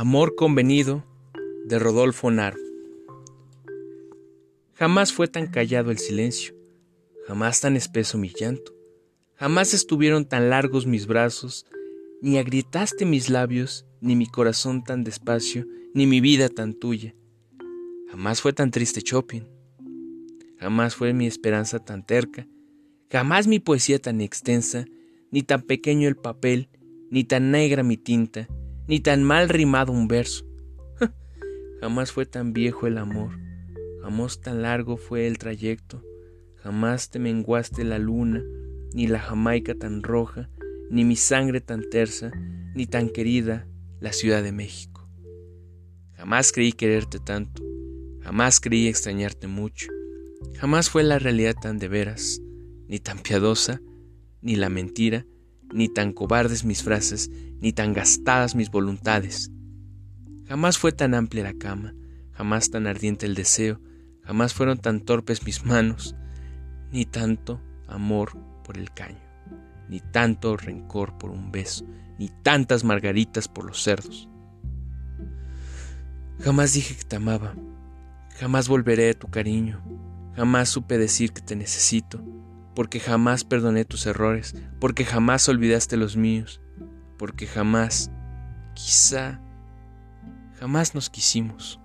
Amor convenido de Rodolfo Naro. Jamás fue tan callado el silencio, jamás tan espeso mi llanto, jamás estuvieron tan largos mis brazos, ni agrietaste mis labios, ni mi corazón tan despacio, ni mi vida tan tuya. Jamás fue tan triste Chopin, jamás fue mi esperanza tan terca, jamás mi poesía tan extensa, ni tan pequeño el papel, ni tan negra mi tinta, ni tan mal rimado un verso. jamás fue tan viejo el amor, jamás tan largo fue el trayecto, jamás te menguaste la luna, ni la Jamaica tan roja, ni mi sangre tan tersa, ni tan querida la Ciudad de México. Jamás creí quererte tanto, jamás creí extrañarte mucho, jamás fue la realidad tan de veras, ni tan piadosa, ni la mentira, ni tan cobardes mis frases, ni tan gastadas mis voluntades. Jamás fue tan amplia la cama, jamás tan ardiente el deseo, jamás fueron tan torpes mis manos, ni tanto amor por el caño, ni tanto rencor por un beso, ni tantas margaritas por los cerdos. Jamás dije que te amaba, jamás volveré a tu cariño, jamás supe decir que te necesito, porque jamás perdoné tus errores, porque jamás olvidaste los míos, porque jamás, quizá, jamás nos quisimos.